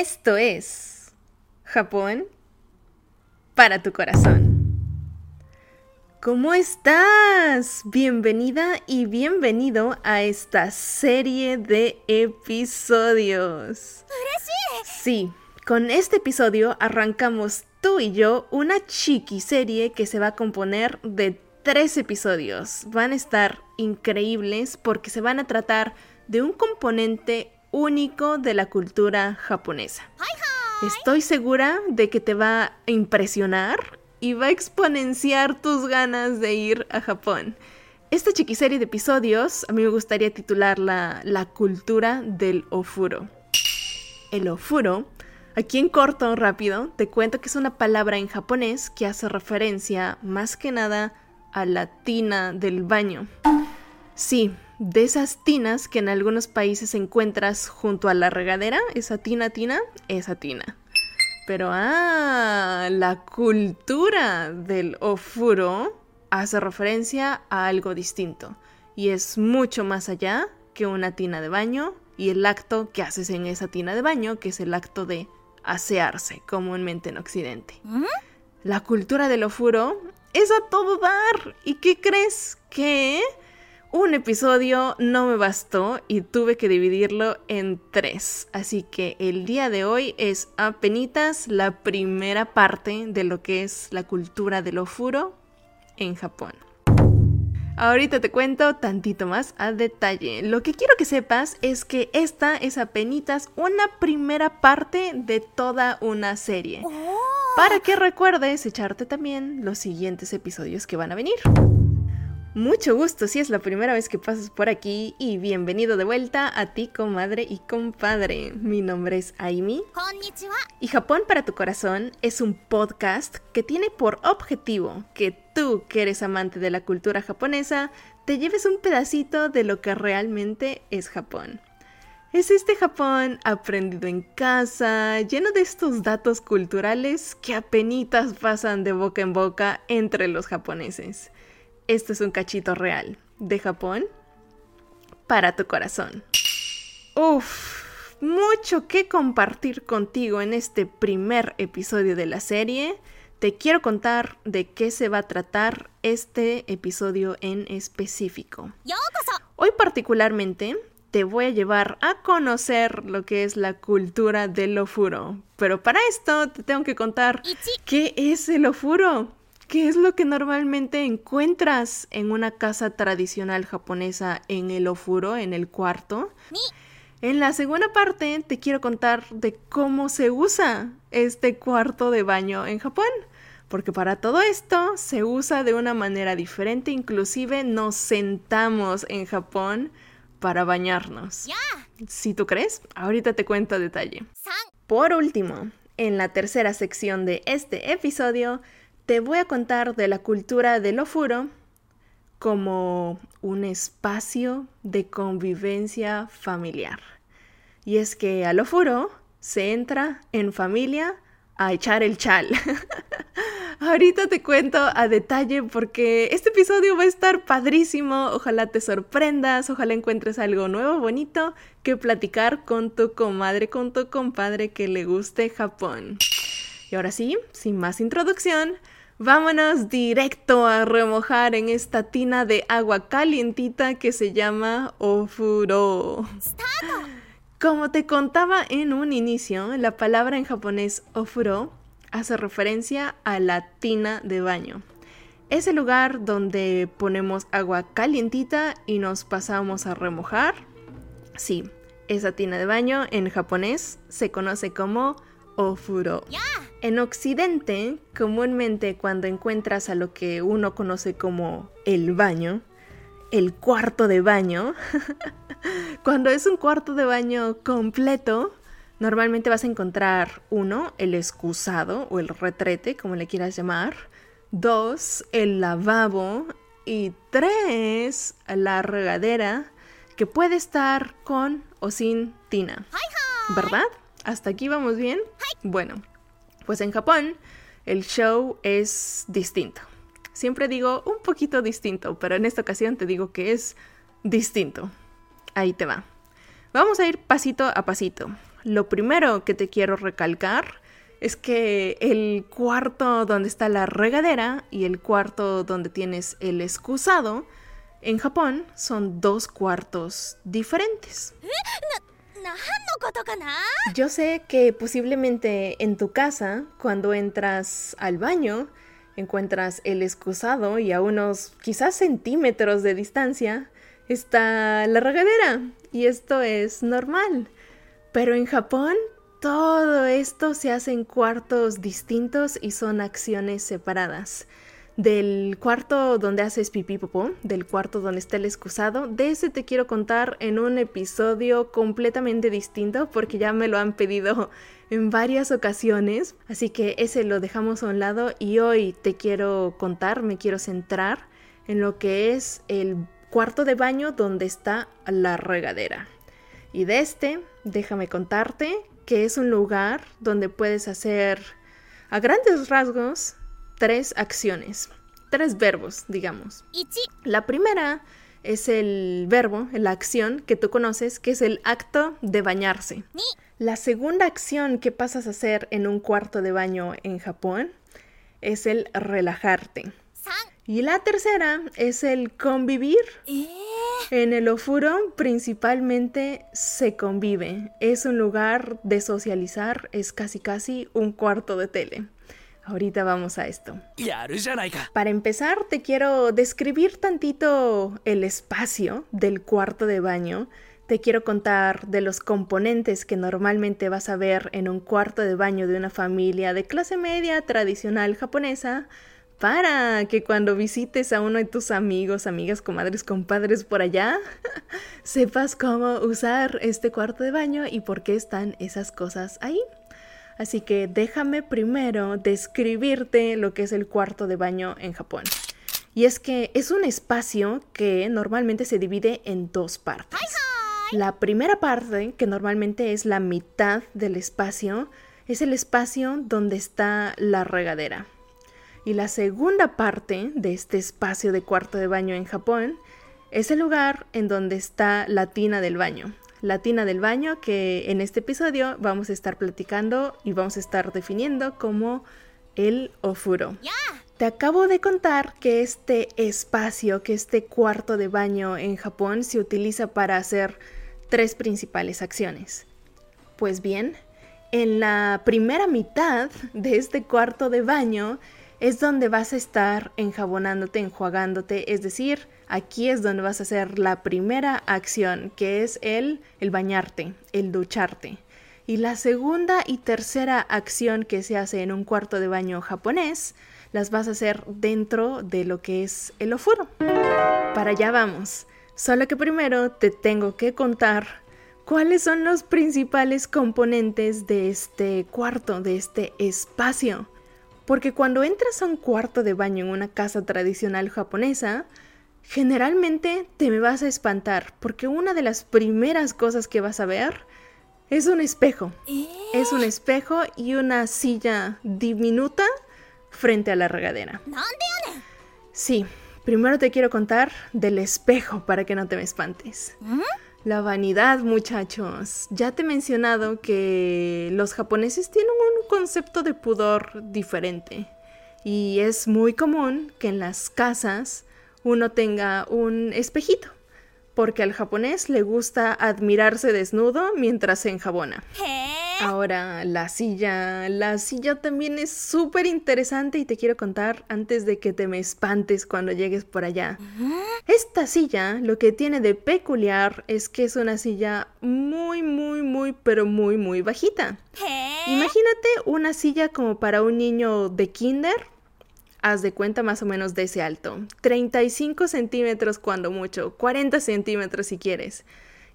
Esto es Japón para tu corazón. ¿Cómo estás? Bienvenida y bienvenido a esta serie de episodios. Sí, con este episodio arrancamos tú y yo una chiqui serie que se va a componer de tres episodios. Van a estar increíbles porque se van a tratar de un componente único de la cultura japonesa. Estoy segura de que te va a impresionar y va a exponenciar tus ganas de ir a Japón. Esta chiquiserie de episodios a mí me gustaría titularla La cultura del ofuro. El ofuro, aquí en corto, rápido, te cuento que es una palabra en japonés que hace referencia más que nada a la tina del baño. Sí, de esas tinas que en algunos países encuentras junto a la regadera, esa tina tina, esa tina. Pero ah, la cultura del ofuro hace referencia a algo distinto y es mucho más allá que una tina de baño y el acto que haces en esa tina de baño, que es el acto de asearse comúnmente en Occidente. ¿Mm? La cultura del ofuro es a todo dar. ¿Y qué crees? Que un episodio no me bastó y tuve que dividirlo en tres. Así que el día de hoy es apenas la primera parte de lo que es la cultura del ofuro en Japón. Ahorita te cuento tantito más a detalle. Lo que quiero que sepas es que esta es apenas una primera parte de toda una serie. Para que recuerdes echarte también los siguientes episodios que van a venir. Mucho gusto si es la primera vez que pasas por aquí y bienvenido de vuelta a ti, comadre y compadre. Mi nombre es Aimi. Y Japón para tu corazón es un podcast que tiene por objetivo que tú, que eres amante de la cultura japonesa, te lleves un pedacito de lo que realmente es Japón. Es este Japón aprendido en casa, lleno de estos datos culturales que apenas pasan de boca en boca entre los japoneses. Este es un cachito real de Japón para tu corazón. Uf, mucho que compartir contigo en este primer episodio de la serie. Te quiero contar de qué se va a tratar este episodio en específico. Hoy particularmente te voy a llevar a conocer lo que es la cultura del ofuro. Pero para esto te tengo que contar qué es el ofuro. ¿Qué es lo que normalmente encuentras en una casa tradicional japonesa en el ofuro, en el cuarto? En la segunda parte te quiero contar de cómo se usa este cuarto de baño en Japón. Porque para todo esto se usa de una manera diferente, inclusive nos sentamos en Japón para bañarnos. Si tú crees, ahorita te cuento detalle. Por último, en la tercera sección de este episodio, te voy a contar de la cultura del ofuro como un espacio de convivencia familiar. Y es que al ofuro se entra en familia a echar el chal. Ahorita te cuento a detalle porque este episodio va a estar padrísimo. Ojalá te sorprendas, ojalá encuentres algo nuevo, bonito que platicar con tu comadre, con tu compadre que le guste Japón. Y ahora sí, sin más introducción, Vámonos directo a remojar en esta tina de agua calientita que se llama ofuro. Como te contaba en un inicio, la palabra en japonés ofuro hace referencia a la tina de baño. Es el lugar donde ponemos agua calientita y nos pasamos a remojar. Sí, esa tina de baño en japonés se conoce como En Occidente, comúnmente cuando encuentras a lo que uno conoce como el baño, el cuarto de baño, cuando es un cuarto de baño completo, normalmente vas a encontrar uno, el excusado o el retrete, como le quieras llamar, dos, el lavabo y tres, la regadera, que puede estar con o sin tina, ¿verdad? ¿Hasta aquí vamos bien? Bueno, pues en Japón el show es distinto. Siempre digo un poquito distinto, pero en esta ocasión te digo que es distinto. Ahí te va. Vamos a ir pasito a pasito. lo primero que te quiero recalcar es que el cuarto donde está la regadera y el cuarto donde tienes el excusado en Japón son dos cuartos diferentes. Yo sé que posiblemente en tu casa, cuando entras al baño, encuentras el excusado y a unos quizás centímetros de distancia está la regadera. Y esto es normal. Pero en Japón todo esto se hace en cuartos distintos y son acciones separadas del cuarto donde haces pipí popó, del cuarto donde está el excusado. De ese te quiero contar en un episodio completamente distinto porque ya me lo han pedido en varias ocasiones. Así que ese lo dejamos a un lado y hoy te quiero contar, me quiero centrar en lo que es el cuarto de baño donde está la regadera. Y de este, déjame contarte que es un lugar donde puedes hacer a grandes rasgos tres acciones, tres verbos, digamos. La primera es el verbo, la acción que tú conoces, que es el acto de bañarse. La segunda acción que pasas a hacer en un cuarto de baño en Japón es el relajarte. Y la tercera es el convivir. ¿Eh? En el Ofuro principalmente se convive. Es un lugar de socializar, es casi casi un cuarto de tele. Ahorita vamos a esto. Para empezar, te quiero describir tantito el espacio del cuarto de baño. Te quiero contar de los componentes que normalmente vas a ver en un cuarto de baño de una familia de clase media tradicional japonesa para que cuando visites a uno de tus amigos, amigas, comadres, compadres por allá, sepas cómo usar este cuarto de baño y por qué están esas cosas ahí. Así que déjame primero describirte lo que es el cuarto de baño en Japón. Y es que es un espacio que normalmente se divide en dos partes. La primera parte, que normalmente es la mitad del espacio, es el espacio donde está la regadera. Y la segunda parte de este espacio de cuarto de baño en Japón es el lugar en donde está la tina del baño la tina del baño que en este episodio vamos a estar platicando y vamos a estar definiendo como el ofuro. Te acabo de contar que este espacio, que este cuarto de baño en Japón se utiliza para hacer tres principales acciones. Pues bien, en la primera mitad de este cuarto de baño es donde vas a estar enjabonándote, enjuagándote, es decir, aquí es donde vas a hacer la primera acción, que es el, el bañarte, el ducharte. Y la segunda y tercera acción que se hace en un cuarto de baño japonés, las vas a hacer dentro de lo que es el ofuro. Para allá vamos. Solo que primero te tengo que contar cuáles son los principales componentes de este cuarto, de este espacio. Porque cuando entras a un cuarto de baño en una casa tradicional japonesa, generalmente te me vas a espantar porque una de las primeras cosas que vas a ver es un espejo. Es un espejo y una silla diminuta frente a la regadera. Sí, primero te quiero contar del espejo para que no te me espantes. ¿Mm? La vanidad, muchachos. Ya te he mencionado que los japoneses tienen un concepto de pudor diferente. Y es muy común que en las casas uno tenga un espejito porque al japonés le gusta admirarse desnudo mientras se enjabona. Ahora, la silla. La silla también es súper interesante y te quiero contar antes de que te me espantes cuando llegues por allá. Esta silla lo que tiene de peculiar es que es una silla muy, muy, muy, pero muy, muy bajita. Imagínate una silla como para un niño de kinder, haz de cuenta más o menos de ese alto. 35 centímetros cuando mucho, 40 centímetros si quieres.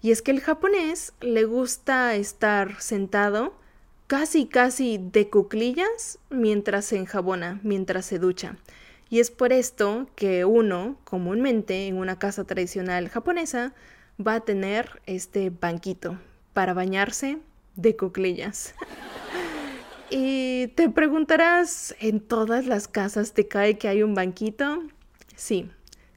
Y es que el japonés le gusta estar sentado casi casi de cuclillas mientras se enjabona, mientras se ducha. Y es por esto que uno, comúnmente en una casa tradicional japonesa, va a tener este banquito para bañarse de cuclillas. Y te preguntarás, ¿en todas las casas te cae que hay un banquito? Sí,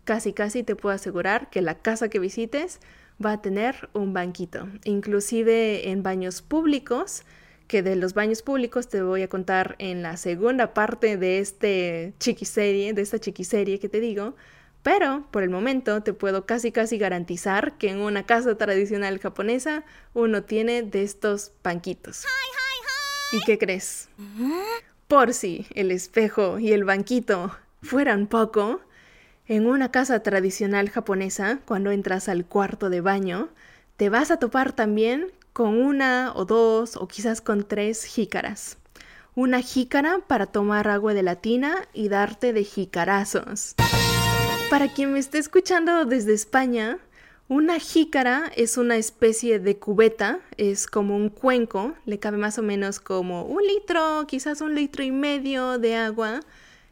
casi casi te puedo asegurar que la casa que visites va a tener un banquito. Inclusive en baños públicos, que de los baños públicos te voy a contar en la segunda parte de este chiquiserie, de esta chiquiserie que te digo, pero por el momento te puedo casi casi garantizar que en una casa tradicional japonesa uno tiene de estos banquitos. ¿Y qué crees? Por si el espejo y el banquito fueran poco, en una casa tradicional japonesa, cuando entras al cuarto de baño, te vas a topar también con una o dos o quizás con tres jícaras. Una jícara para tomar agua de la tina y darte de jicarazos. Para quien me esté escuchando desde España, una jícara es una especie de cubeta, es como un cuenco, le cabe más o menos como un litro, quizás un litro y medio de agua.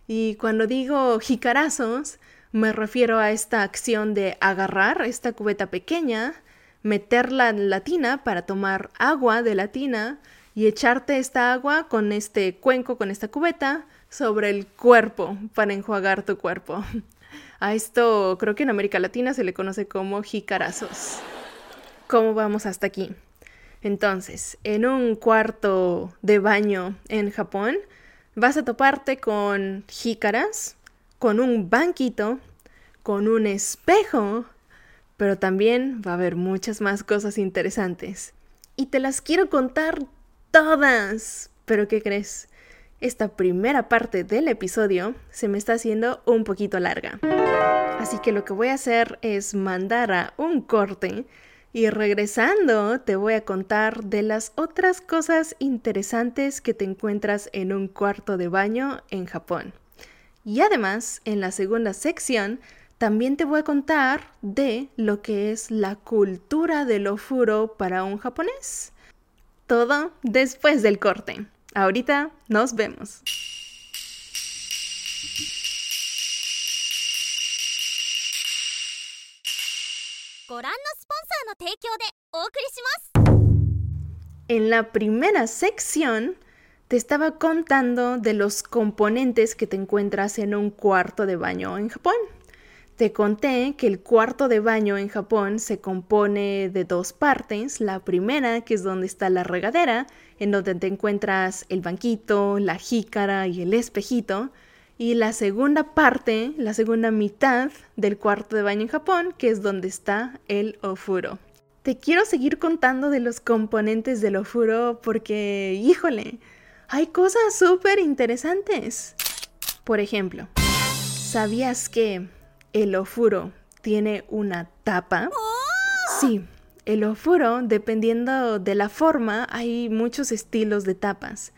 Y cuando digo jicarazos, me refiero a esta acción de agarrar esta cubeta pequeña, meterla en la tina para tomar agua de la tina y echarte esta agua con este cuenco, con esta cubeta, sobre el cuerpo para enjuagar tu cuerpo. A esto creo que en América Latina se le conoce como jicarazos. ¿Cómo vamos hasta aquí? Entonces, en un cuarto de baño en Japón, vas a toparte con jícaras, con un banquito, con un espejo, pero también va a haber muchas más cosas interesantes. Y te las quiero contar todas. Pero ¿qué crees? Esta primera parte del episodio se me está haciendo un poquito larga. Así que lo que voy a hacer es mandar a un corte y regresando te voy a contar de las otras cosas interesantes que te encuentras en un cuarto de baño en Japón. Y además, en la segunda sección, también te voy a contar de lo que es la cultura del ofuro para un japonés. Todo después del corte. Ahorita nos vemos. En la primera sección te estaba contando de los componentes que te encuentras en un cuarto de baño en Japón. Te conté que el cuarto de baño en Japón se compone de dos partes. La primera, que es donde está la regadera, en donde te encuentras el banquito, la jícara y el espejito. Y la segunda parte, la segunda mitad del cuarto de baño en Japón, que es donde está el ofuro. Te quiero seguir contando de los componentes del ofuro porque, híjole, hay cosas súper interesantes. Por ejemplo, ¿sabías que el ofuro tiene una tapa? Sí, el ofuro, dependiendo de la forma, hay muchos estilos de tapas.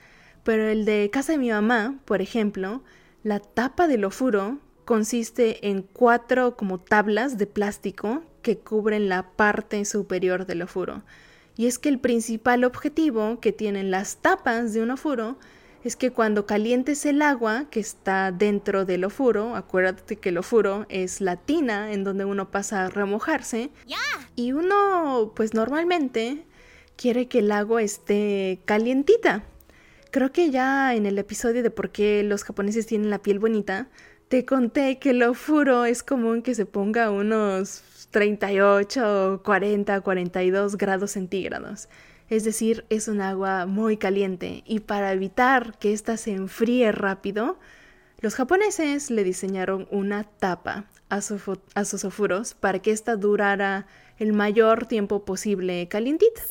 Pero el de casa de mi mamá, por ejemplo, la tapa del ofuro consiste en cuatro como tablas de plástico que cubren la parte superior del ofuro. Y es que el principal objetivo que tienen las tapas de un ofuro es que cuando calientes el agua que está dentro del ofuro, acuérdate que el ofuro es la tina en donde uno pasa a remojarse, y uno pues normalmente quiere que el agua esté calientita. Creo que ya en el episodio de por qué los japoneses tienen la piel bonita, te conté que el ofuro es común que se ponga unos 38, 40, 42 grados centígrados. Es decir, es un agua muy caliente y para evitar que ésta se enfríe rápido, los japoneses le diseñaron una tapa a, a sus ofuros para que ésta durara el mayor tiempo posible calientita.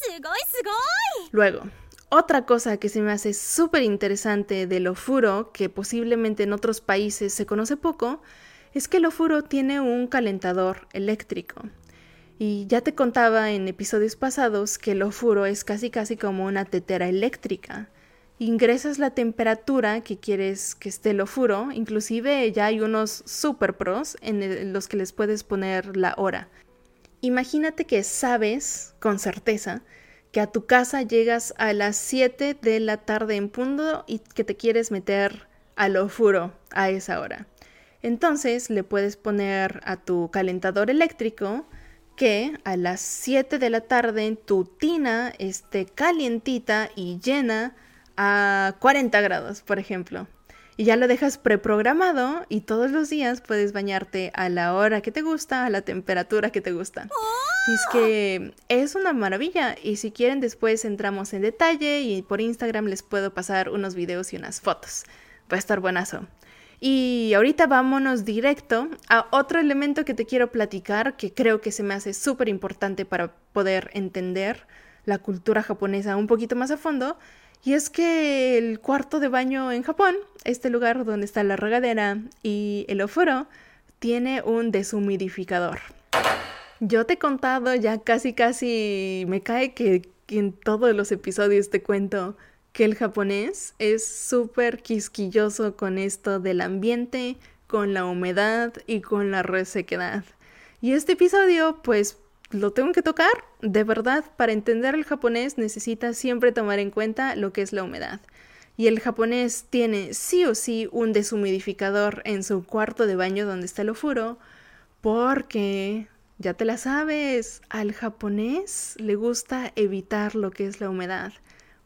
Luego, otra cosa que se me hace súper interesante del ofuro, que posiblemente en otros países se conoce poco, es que el ofuro tiene un calentador eléctrico. Y ya te contaba en episodios pasados que el ofuro es casi casi como una tetera eléctrica. Ingresas la temperatura que quieres que esté el ofuro, inclusive ya hay unos super pros en los que les puedes poner la hora. Imagínate que sabes con certeza que a tu casa llegas a las 7 de la tarde en punto y que te quieres meter al ofuro a esa hora. Entonces le puedes poner a tu calentador eléctrico que a las 7 de la tarde tu tina esté calientita y llena a 40 grados, por ejemplo. Y ya lo dejas preprogramado y todos los días puedes bañarte a la hora que te gusta, a la temperatura que te gusta. Así es que es una maravilla y si quieren después entramos en detalle y por Instagram les puedo pasar unos videos y unas fotos. Va a estar buenazo. Y ahorita vámonos directo a otro elemento que te quiero platicar que creo que se me hace súper importante para poder entender la cultura japonesa un poquito más a fondo. Y es que el cuarto de baño en Japón, este lugar donde está la regadera y el ofuro, tiene un deshumidificador. Yo te he contado ya casi casi me cae que, en todos los episodios te cuento que el japonés es súper quisquilloso con esto del ambiente, con la humedad y con la resequedad. Y este episodio pues lo tengo que tocar. De verdad, para entender el japonés necesitas siempre tomar en cuenta lo que es la humedad. Y el japonés tiene sí o sí un deshumidificador en su cuarto de baño donde está el ofuro, porque ya te la sabes, al japonés le gusta evitar lo que es la humedad,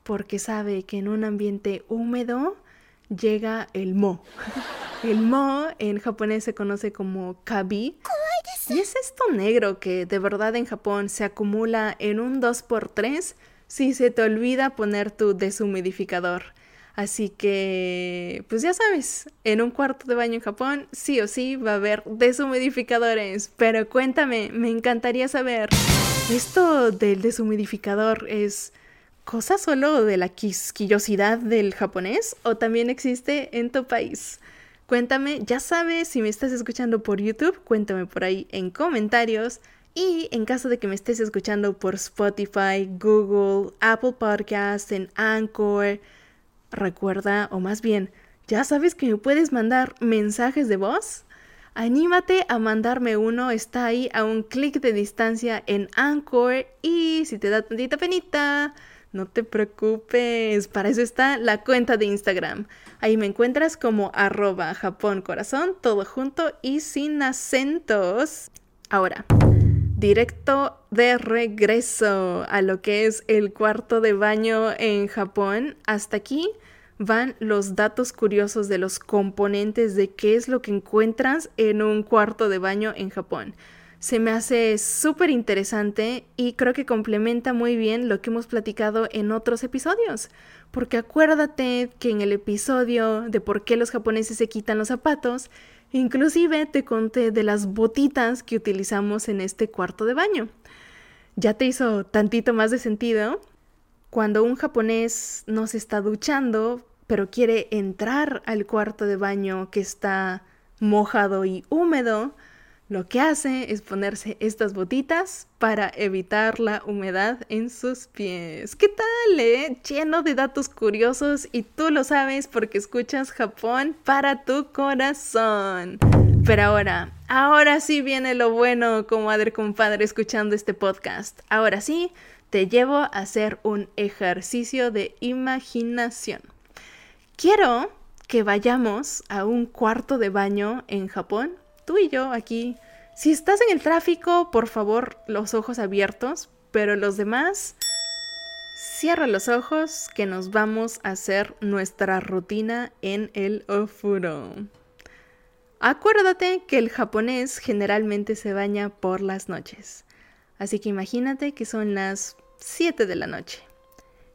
porque sabe que en un ambiente húmedo llega el mo. El mo en japonés se conoce como kabi. Y es esto negro que de verdad en Japón se acumula en un 2x3 si se te olvida poner tu deshumidificador. Así que, pues ya sabes, en un cuarto de baño en Japón sí o sí va a haber deshumidificadores. Pero cuéntame, me encantaría saber, ¿esto del deshumidificador es cosa solo de la quisquillosidad del japonés o también existe en tu país? Cuéntame, ya sabes, si me estás escuchando por YouTube, cuéntame por ahí en comentarios. Y en caso de que me estés escuchando por Spotify, Google, Apple Podcasts, en Anchor, Recuerda, o más bien, ¿ya sabes que me puedes mandar mensajes de voz? Anímate a mandarme uno, está ahí a un clic de distancia en Anchor y si te da tantita penita, no te preocupes, para eso está la cuenta de Instagram. Ahí me encuentras como arroba Japón Corazón, todo junto y sin acentos. Ahora, directo de regreso a lo que es el cuarto de baño en Japón. Hasta aquí van los datos curiosos de los componentes de qué es lo que encuentras en un cuarto de baño en Japón. Se me hace súper interesante y creo que complementa muy bien lo que hemos platicado en otros episodios. Porque acuérdate que en el episodio de por qué los japoneses se quitan los zapatos, Inclusive te conté de las botitas que utilizamos en este cuarto de baño. ¿Ya te hizo tantito más de sentido? Cuando un japonés no se está duchando, pero quiere entrar al cuarto de baño que está mojado y húmedo, lo que hace es ponerse estas botitas para evitar la humedad en sus pies. ¿Qué tal, eh? Lleno de datos curiosos y tú lo sabes porque escuchas Japón para tu corazón. Pero ahora, ahora sí viene lo bueno, comadre, compadre, escuchando este podcast. Ahora sí, te llevo a hacer un ejercicio de imaginación. Quiero que vayamos a un cuarto de baño en Japón tú y yo aquí. Si estás en el tráfico, por favor, los ojos abiertos, pero los demás, cierra los ojos que nos vamos a hacer nuestra rutina en el ofuro. Acuérdate que el japonés generalmente se baña por las noches. Así que imagínate que son las 7 de la noche.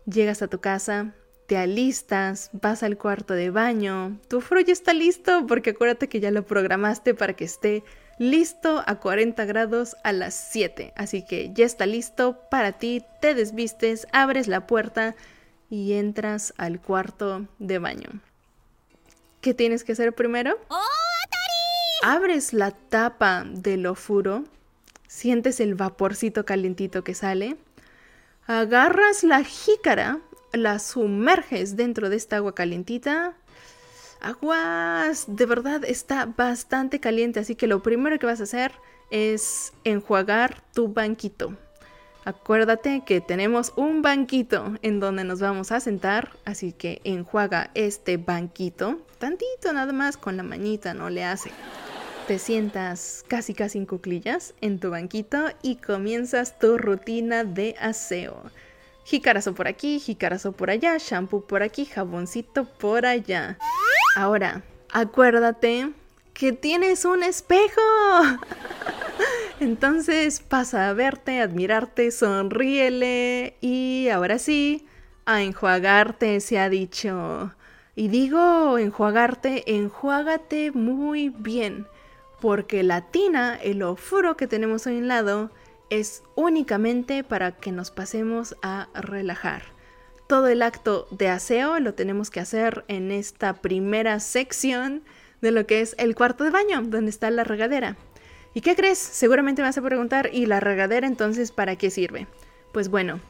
Llegas a tu casa, te alistas, vas al cuarto de baño, tu fro ya está listo porque acuérdate que ya lo programaste para que esté listo a 40 grados a las 7. Así que ya está listo para ti, te desvistes, abres la puerta y entras al cuarto de baño. ¿Qué tienes que hacer primero? Abres la tapa del ofuro, sientes el vaporcito calientito que sale, agarras la jícara la sumerges dentro de esta agua calientita. Aguas, de verdad está bastante caliente, así que lo primero que vas a hacer es enjuagar tu banquito. Acuérdate que tenemos un banquito en donde nos vamos a sentar, así que enjuaga este banquito, tantito nada más con la mañita, no le hace. Te sientas casi casi en cuclillas en tu banquito y comienzas tu rutina de aseo. Jicarazo por aquí, jicarazo por allá, shampoo por aquí, jaboncito por allá. Ahora, acuérdate que tienes un espejo. Entonces pasa a verte, admirarte, sonríele y ahora sí, a enjuagarte se ha dicho. Y digo enjuagarte, enjuágate muy bien, porque la tina, el ofuro que tenemos hoy en lado, es únicamente para que nos pasemos a relajar. Todo el acto de aseo lo tenemos que hacer en esta primera sección de lo que es el cuarto de baño, donde está la regadera. ¿Y qué crees? Seguramente me vas a preguntar, ¿y la regadera entonces para qué sirve? Pues bueno,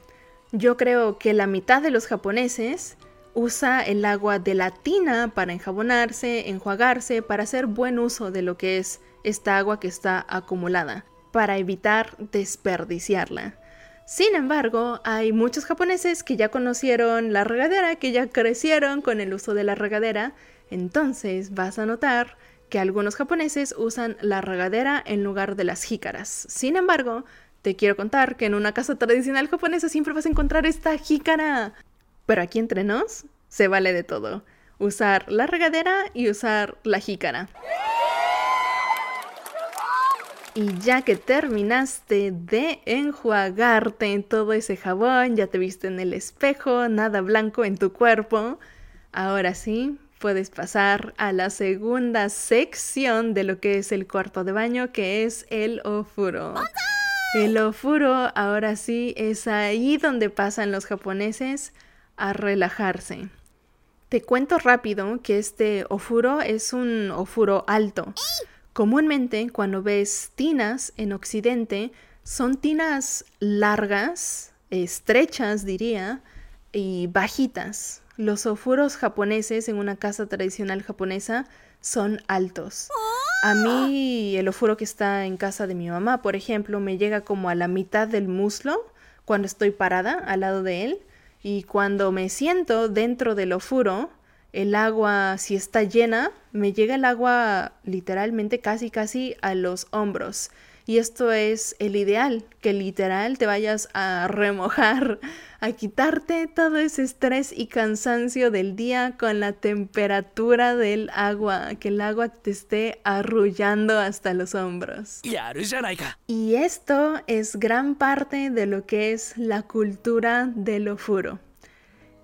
yo creo que la mitad de los japoneses usa el agua de la tina para enjabonarse, enjuagarse, para hacer buen uso de lo que es esta agua que está acumulada, para evitar desperdiciarla. Sin embargo, hay muchos japoneses que ya conocieron la regadera, que ya crecieron con el uso de la regadera, entonces vas a notar que algunos japoneses usan la regadera en lugar de las jícaras. Sin embargo, te quiero contar que en una casa tradicional japonesa siempre vas a encontrar esta jícara. Pero aquí entre nos, se vale de todo. Usar la regadera y usar la jícara. Y ya que terminaste de enjuagarte en todo ese jabón, ya te viste en el espejo, nada blanco en tu cuerpo, ahora sí puedes pasar a la segunda sección de lo que es el cuarto de baño, que es el ofuro. El ofuro ahora sí es ahí donde pasan los japoneses a relajarse. Te cuento rápido que este ofuro es un ofuro alto. Comúnmente cuando ves tinas en Occidente, son tinas largas, estrechas diría, y bajitas. Los ofuros japoneses en una casa tradicional japonesa son altos. A mí el ofuro que está en casa de mi mamá, por ejemplo, me llega como a la mitad del muslo cuando estoy parada al lado de él y cuando me siento dentro del ofuro, el agua, si está llena, me llega el agua literalmente casi casi a los hombros. Y esto es el ideal, que literal te vayas a remojar, a quitarte todo ese estrés y cansancio del día con la temperatura del agua, que el agua te esté arrullando hasta los hombros. Y esto es gran parte de lo que es la cultura del ofuro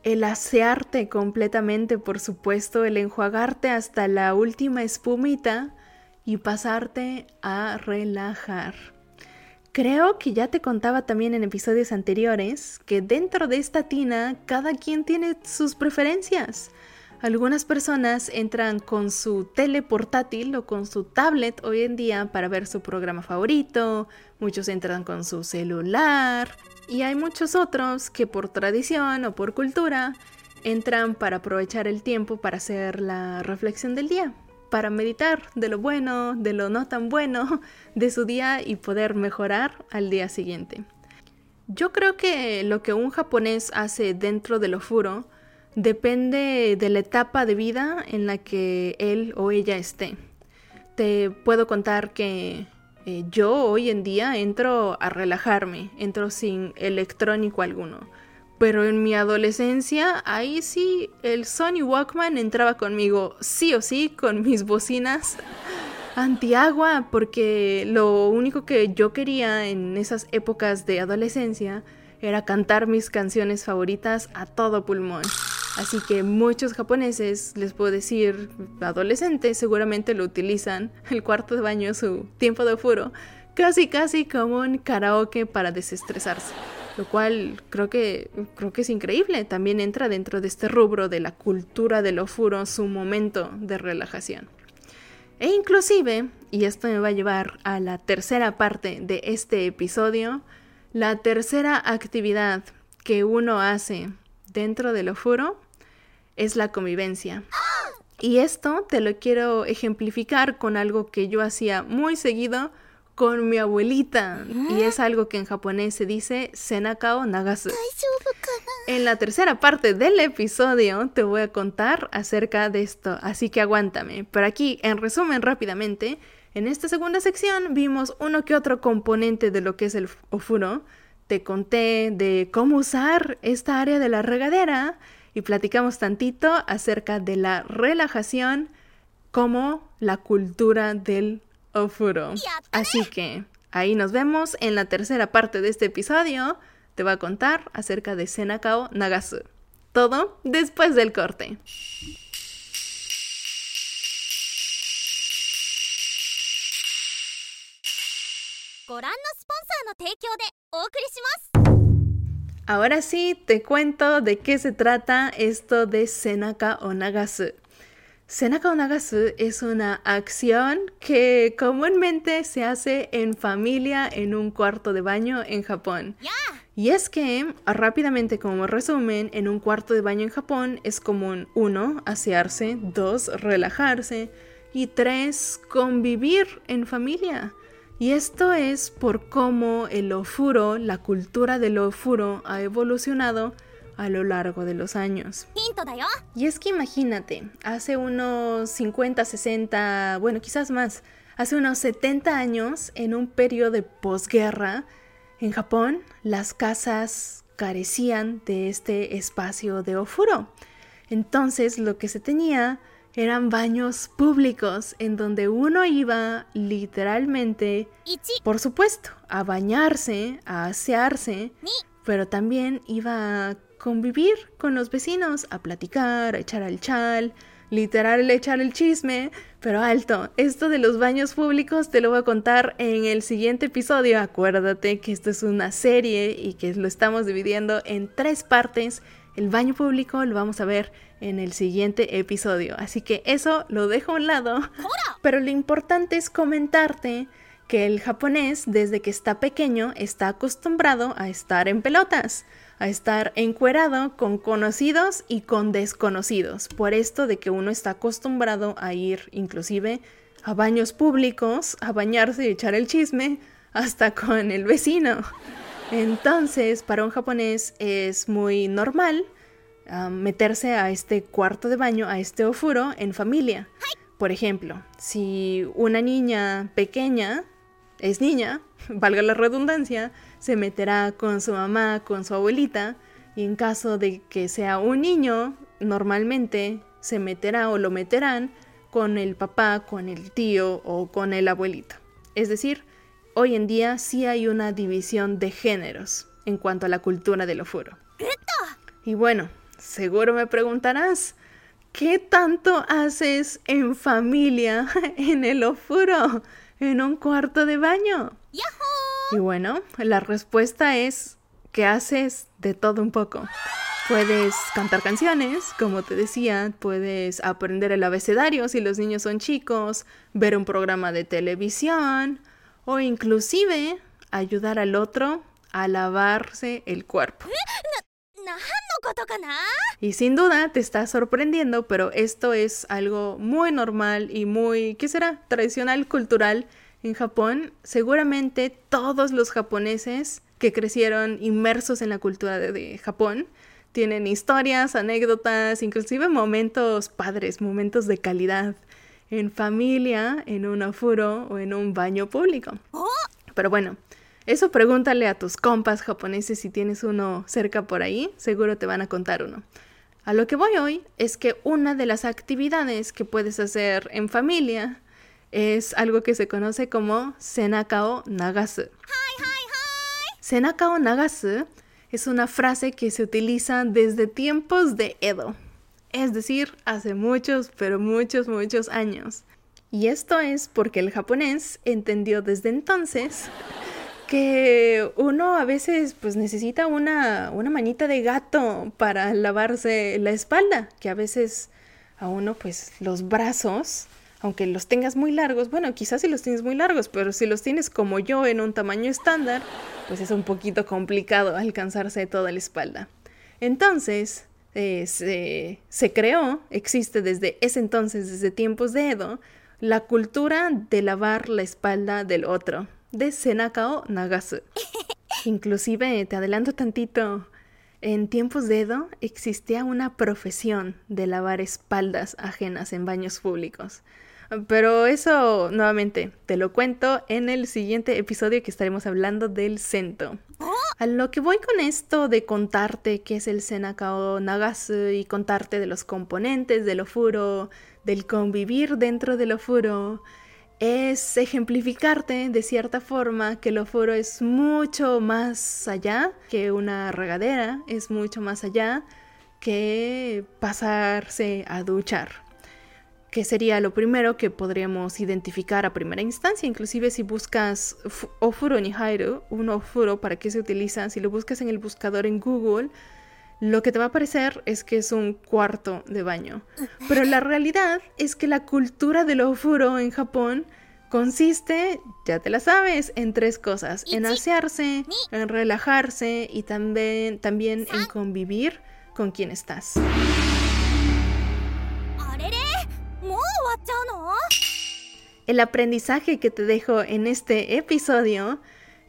el asearte completamente, por supuesto, el enjuagarte hasta la última espumita y pasarte a relajar. Creo que ya te contaba también en episodios anteriores que dentro de esta tina cada quien tiene sus preferencias. Algunas personas entran con su tele portátil o con su tablet hoy en día para ver su programa favorito, muchos entran con su celular, y hay muchos otros que por tradición o por cultura entran para aprovechar el tiempo para hacer la reflexión del día, para meditar de lo bueno, de lo no tan bueno de su día y poder mejorar al día siguiente. Yo creo que lo que un japonés hace dentro de lo furo depende de la etapa de vida en la que él o ella esté. Te puedo contar que eh, yo hoy en día entro a relajarme, entro sin electrónico alguno. Pero en mi adolescencia, ahí sí, el Sony Walkman entraba conmigo, sí o sí, con mis bocinas antiagua, porque lo único que yo quería en esas épocas de adolescencia era cantar mis canciones favoritas a todo pulmón. Así que muchos japoneses, les puedo decir, adolescentes, seguramente lo utilizan, el cuarto de baño, su tiempo de furo, casi casi como un karaoke para desestresarse. Lo cual creo que, creo que es increíble. También entra dentro de este rubro de la cultura del ofuro, su momento de relajación. E inclusive, y esto me va a llevar a la tercera parte de este episodio, la tercera actividad que uno hace dentro del ofuro es la convivencia. Y esto te lo quiero ejemplificar con algo que yo hacía muy seguido con mi abuelita. Y es algo que en japonés se dice Senakao Nagasu. En la tercera parte del episodio te voy a contar acerca de esto, así que aguántame. Pero aquí, en resumen rápidamente, en esta segunda sección vimos uno que otro componente de lo que es el ofuro. Te conté de cómo usar esta área de la regadera y platicamos tantito acerca de la relajación como la cultura del ofuro. Así que, Ahí nos vemos en la tercera parte de este episodio. Te voy a contar acerca de Senakao Nagasu. Todo después del corte. Ahora sí, te cuento de qué se trata esto de Senaka o Nagasu. Senaka o Nagasu es una acción que comúnmente se hace en familia en un cuarto de baño en Japón. Y es que, rápidamente como resumen, en un cuarto de baño en Japón es común uno, asearse, dos, relajarse y tres, convivir en familia. Y esto es por cómo el ofuro, la cultura del ofuro ha evolucionado a lo largo de los años. Y es que imagínate, hace unos 50, 60, bueno, quizás más, hace unos 70 años, en un periodo de posguerra, en Japón las casas carecían de este espacio de ofuro. Entonces lo que se tenía eran baños públicos en donde uno iba literalmente, por supuesto, a bañarse, a asearse, pero también iba a convivir con los vecinos, a platicar, a echar al chal, literal echar el chisme, pero alto, esto de los baños públicos te lo voy a contar en el siguiente episodio. Acuérdate que esto es una serie y que lo estamos dividiendo en tres partes. El baño público lo vamos a ver en el siguiente episodio, así que eso lo dejo a un lado. Pero lo importante es comentarte que el japonés desde que está pequeño está acostumbrado a estar en pelotas a estar encuerado con conocidos y con desconocidos. Por esto de que uno está acostumbrado a ir inclusive a baños públicos, a bañarse y echar el chisme, hasta con el vecino. Entonces, para un japonés es muy normal ah, meterse a este cuarto de baño, a este ofuro, en familia. Por ejemplo, si una niña pequeña es niña, valga la redundancia, se meterá con su mamá, con su abuelita, y en caso de que sea un niño, normalmente se meterá o lo meterán con el papá, con el tío o con el abuelito. Es decir, hoy en día sí hay una división de géneros en cuanto a la cultura del ofuro. Y bueno, seguro me preguntarás, ¿qué tanto haces en familia en el ofuro? En un cuarto de baño. Y bueno, la respuesta es que haces de todo un poco. Puedes cantar canciones, como te decía, puedes aprender el abecedario si los niños son chicos, ver un programa de televisión o inclusive ayudar al otro a lavarse el cuerpo. Y sin duda te está sorprendiendo, pero esto es algo muy normal y muy, ¿qué será? Tradicional, cultural en Japón, seguramente todos los japoneses que crecieron inmersos en la cultura de, Japón tienen historias, anécdotas, inclusive momentos padres, momentos de calidad en familia, en un afuro o en un baño público. Pero bueno, eso pregúntale a tus compas japoneses si tienes uno cerca por ahí, seguro te van a contar uno. A lo que voy hoy es que una de las actividades que puedes hacer en familia es algo que se conoce como Senakao Nagasu. Senakao Nagasu es una frase que se utiliza desde tiempos de Edo, es decir, hace muchos, pero muchos, muchos años. Y esto es porque el japonés entendió desde entonces que uno a veces pues necesita una, una manita de gato para lavarse la espalda, que a veces a uno pues los brazos aunque los tengas muy largos, bueno, quizás si los tienes muy largos, pero si los tienes como yo en un tamaño estándar, pues es un poquito complicado alcanzarse toda la espalda. Entonces, eh, se, se, creó, existe desde ese entonces, desde tiempos de Edo, la cultura de lavar la espalda del otro, de Senakao Nagasu. Inclusive, te adelanto tantito, en tiempos de Edo existía una profesión de lavar espaldas ajenas en baños públicos. Pero eso, nuevamente, te lo cuento en el siguiente episodio que estaremos hablando del Sento. A lo que voy con esto de contarte qué es el Senakao Nagasu y contarte de los componentes del ofuro, del convivir dentro del ofuro, es ejemplificarte de cierta forma que el ofuro es mucho más allá que una regadera, es mucho más allá que pasarse a duchar que sería lo primero que podríamos identificar a primera instancia. Inclusive si buscas ofuro nihairu, un ofuro, ¿para qué se utiliza? Si lo buscas en el buscador en Google, lo que te va a aparecer es que es un cuarto de baño. Pero la realidad es que la cultura del ofuro en Japón consiste, ya te la sabes, en tres cosas. En asearse, en relajarse y también, también en convivir con quien estás. El aprendizaje que te dejo en este episodio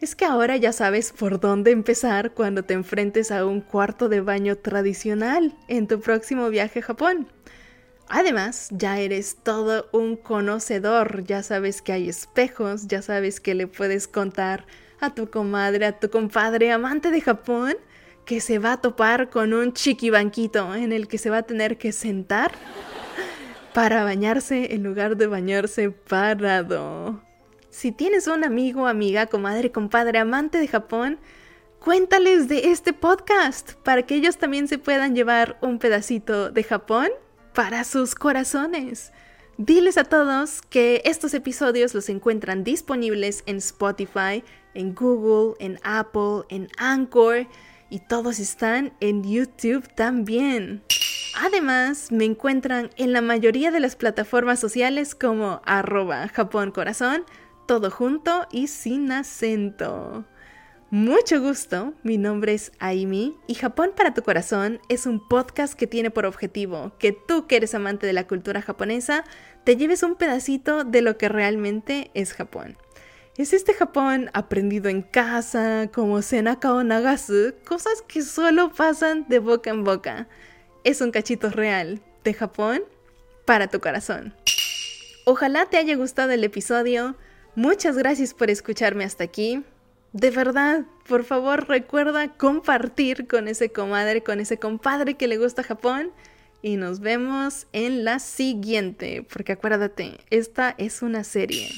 es que ahora ya sabes por dónde empezar cuando te enfrentes a un cuarto de baño tradicional en tu próximo viaje a Japón. Además, ya eres todo un conocedor, ya sabes que hay espejos, ya sabes que le puedes contar a tu comadre, a tu compadre amante de Japón, que se va a topar con un chiquibanquito en el que se va a tener que sentar para bañarse en lugar de bañarse parado. Si tienes un amigo, amiga, comadre, compadre, amante de Japón, cuéntales de este podcast para que ellos también se puedan llevar un pedacito de Japón para sus corazones. Diles a todos que estos episodios los encuentran disponibles en Spotify, en Google, en Apple, en Anchor y todos están en YouTube también. Además, me encuentran en la mayoría de las plataformas sociales como arroba Japón Corazón, todo junto y sin acento. Mucho gusto, mi nombre es Aimi y Japón para tu Corazón es un podcast que tiene por objetivo que tú que eres amante de la cultura japonesa te lleves un pedacito de lo que realmente es Japón. Es este Japón aprendido en casa, como Senaka o Nagasu, cosas que solo pasan de boca en boca es un cachito real de Japón para tu corazón. Ojalá te haya gustado el episodio. Muchas gracias por escucharme hasta aquí. De verdad, por favor recuerda compartir con ese comadre, con ese compadre que le gusta Japón. Y nos vemos en la siguiente, porque acuérdate, esta es una serie.